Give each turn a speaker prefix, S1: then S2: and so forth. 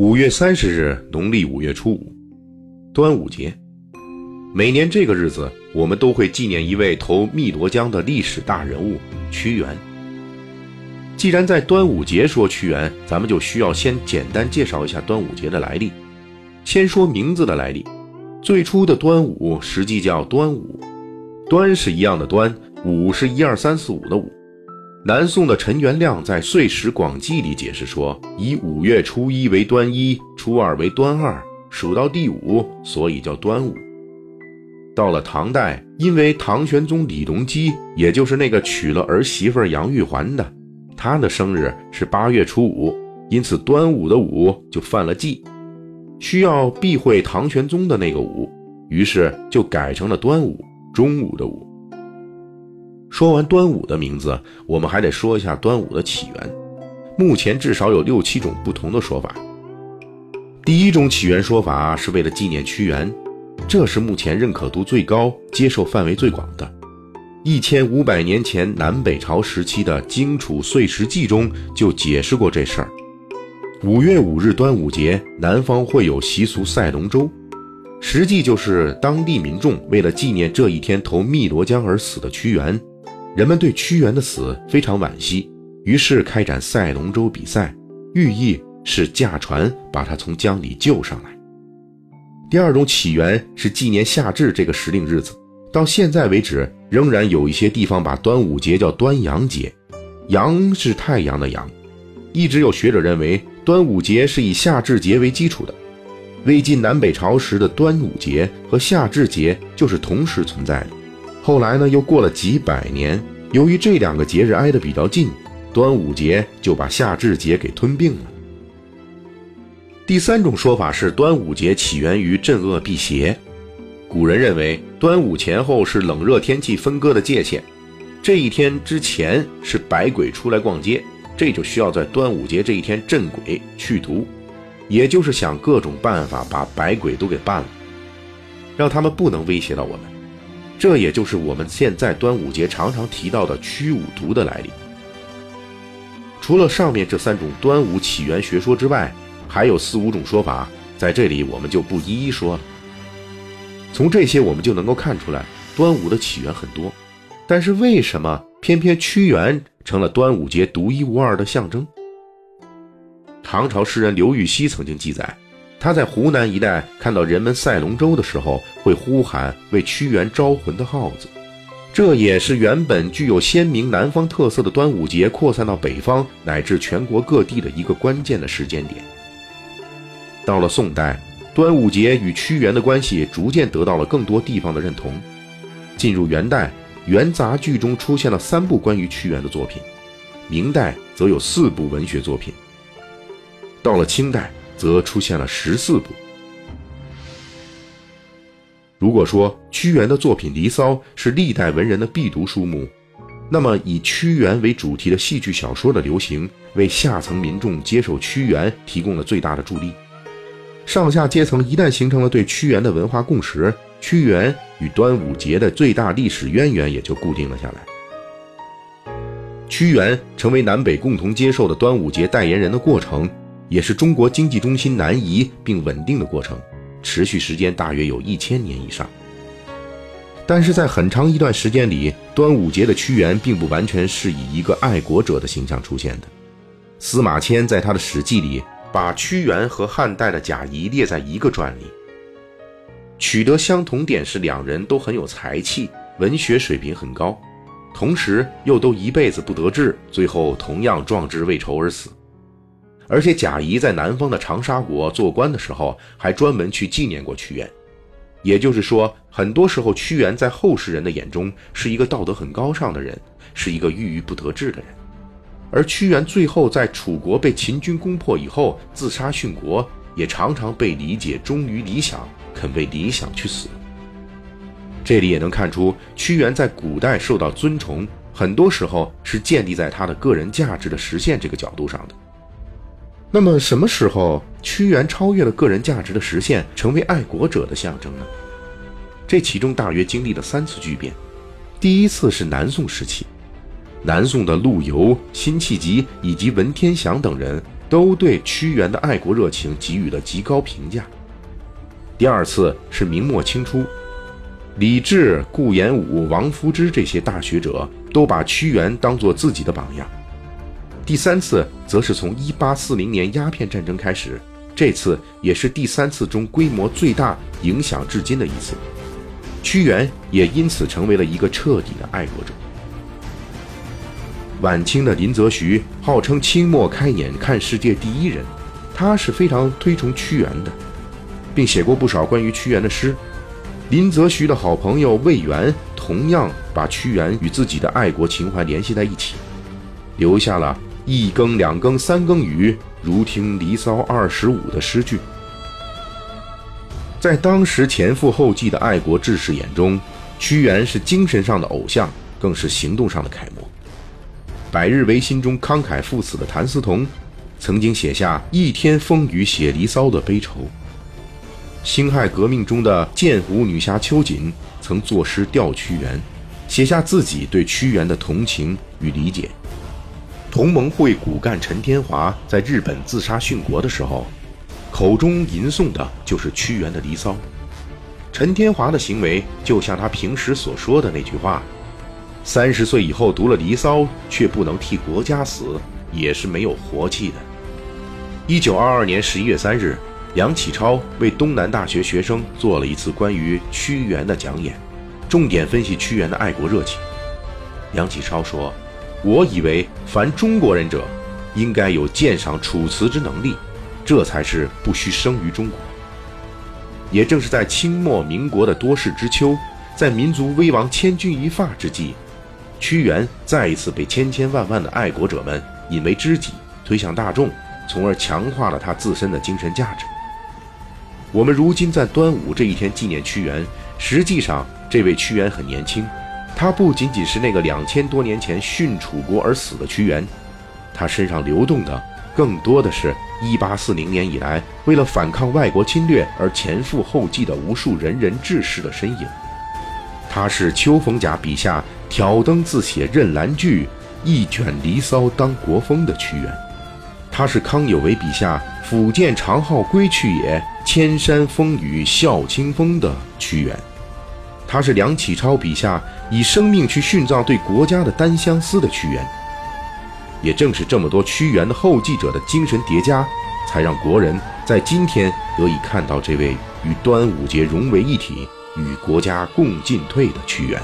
S1: 五月三十日，农历五月初五，端午节。每年这个日子，我们都会纪念一位投汨罗江的历史大人物屈原。既然在端午节说屈原，咱们就需要先简单介绍一下端午节的来历。先说名字的来历，最初的端午实际叫端午，端是一样的端，午是一二三四五的午。南宋的陈元亮在《岁时广记》里解释说：“以五月初一为端一，初二为端二，数到第五，所以叫端午。”到了唐代，因为唐玄宗李隆基，也就是那个娶了儿媳妇杨玉环的，他的生日是八月初五，因此端午的午就犯了忌，需要避讳唐玄宗的那个午，于是就改成了端午，中午的午。说完端午的名字，我们还得说一下端午的起源。目前至少有六七种不同的说法。第一种起源说法是为了纪念屈原，这是目前认可度最高、接受范围最广的。一千五百年前南北朝时期的《荆楚岁时记》中就解释过这事儿。五月五日端午节，南方会有习俗赛龙舟，实际就是当地民众为了纪念这一天投汨罗江而死的屈原。人们对屈原的死非常惋惜，于是开展赛龙舟比赛，寓意是驾船把他从江里救上来。第二种起源是纪念夏至这个时令日子，到现在为止，仍然有一些地方把端午节叫端阳节，阳是太阳的阳。一直有学者认为，端午节是以夏至节为基础的。魏晋南北朝时的端午节和夏至节就是同时存在的。后来呢，又过了几百年，由于这两个节日挨得比较近，端午节就把夏至节给吞并了。第三种说法是，端午节起源于镇恶辟邪。古人认为，端午前后是冷热天气分割的界限，这一天之前是百鬼出来逛街，这就需要在端午节这一天镇鬼去毒，也就是想各种办法把百鬼都给办了，让他们不能威胁到我们。这也就是我们现在端午节常常提到的驱五毒的来历。除了上面这三种端午起源学说之外，还有四五种说法，在这里我们就不一一说了。从这些我们就能够看出来，端午的起源很多，但是为什么偏偏屈原成了端午节独一无二的象征？唐朝诗人刘禹锡曾经记载。他在湖南一带看到人们赛龙舟的时候，会呼喊为屈原招魂的号子，这也是原本具有鲜明南方特色的端午节扩散到北方乃至全国各地的一个关键的时间点。到了宋代，端午节与屈原的关系逐渐得到了更多地方的认同。进入元代，元杂剧中出现了三部关于屈原的作品，明代则有四部文学作品。到了清代。则出现了十四部。如果说屈原的作品《离骚》是历代文人的必读书目，那么以屈原为主题的戏剧小说的流行，为下层民众接受屈原提供了最大的助力。上下阶层一旦形成了对屈原的文化共识，屈原与端午节的最大历史渊源也就固定了下来。屈原成为南北共同接受的端午节代言人的过程。也是中国经济中心南移并稳定的过程，持续时间大约有一千年以上。但是在很长一段时间里，端午节的屈原并不完全是以一个爱国者的形象出现的。司马迁在他的《史记》里把屈原和汉代的贾谊列在一个传里，取得相同点是两人都很有才气，文学水平很高，同时又都一辈子不得志，最后同样壮志未酬而死。而且贾谊在南方的长沙国做官的时候，还专门去纪念过屈原。也就是说，很多时候屈原在后世人的眼中是一个道德很高尚的人，是一个郁郁不得志的人。而屈原最后在楚国被秦军攻破以后自杀殉国，也常常被理解忠于理想，肯为理想去死。这里也能看出，屈原在古代受到尊崇，很多时候是建立在他的个人价值的实现这个角度上的。那么什么时候屈原超越了个人价值的实现，成为爱国者的象征呢？这其中大约经历了三次巨变。第一次是南宋时期，南宋的陆游、辛弃疾以及文天祥等人都对屈原的爱国热情给予了极高评价。第二次是明末清初，李治、顾炎武、王夫之这些大学者都把屈原当作自己的榜样。第三次则是从1840年鸦片战争开始，这次也是第三次中规模最大、影响至今的一次。屈原也因此成为了一个彻底的爱国者。晚清的林则徐号称清末开眼看世界第一人，他是非常推崇屈原的，并写过不少关于屈原的诗。林则徐的好朋友魏源同样把屈原与自己的爱国情怀联系在一起，留下了一更两更三更雨，如听离骚二十五的诗句。在当时前赴后继的爱国志士眼中，屈原是精神上的偶像，更是行动上的楷模。百日维新中慷慨赴死的谭嗣同，曾经写下“一天风雨写离骚”的悲愁。辛亥革命中的剑湖女侠秋瑾，曾作诗吊屈原，写下自己对屈原的同情与理解。同盟会骨干陈天华在日本自杀殉国的时候，口中吟诵的就是屈原的《离骚》。陈天华的行为，就像他平时所说的那句话。三十岁以后读了《离骚》，却不能替国家死，也是没有活气的。一九二二年十一月三日，梁启超为东南大学学生做了一次关于屈原的讲演，重点分析屈原的爱国热情。梁启超说：“我以为凡中国人者，应该有鉴赏《楚辞》之能力，这才是不须生于中国。”也正是在清末民国的多事之秋，在民族危亡千钧一发之际。屈原再一次被千千万万的爱国者们引为知己，推向大众，从而强化了他自身的精神价值。我们如今在端午这一天纪念屈原，实际上这位屈原很年轻，他不仅仅是那个两千多年前殉楚国而死的屈原，他身上流动的更多的是一八四零年以来为了反抗外国侵略而前赴后继的无数仁人志士的身影。他是秋逢甲笔下挑灯自写任兰句，一卷离骚当国风的屈原；他是康有为笔下抚剑长号归去也，千山风雨笑清风的屈原；他是梁启超笔下以生命去殉葬对国家的单相思的屈原。也正是这么多屈原的后继者的精神叠加，才让国人在今天得以看到这位与端午节融为一体。与国家共进退的屈原。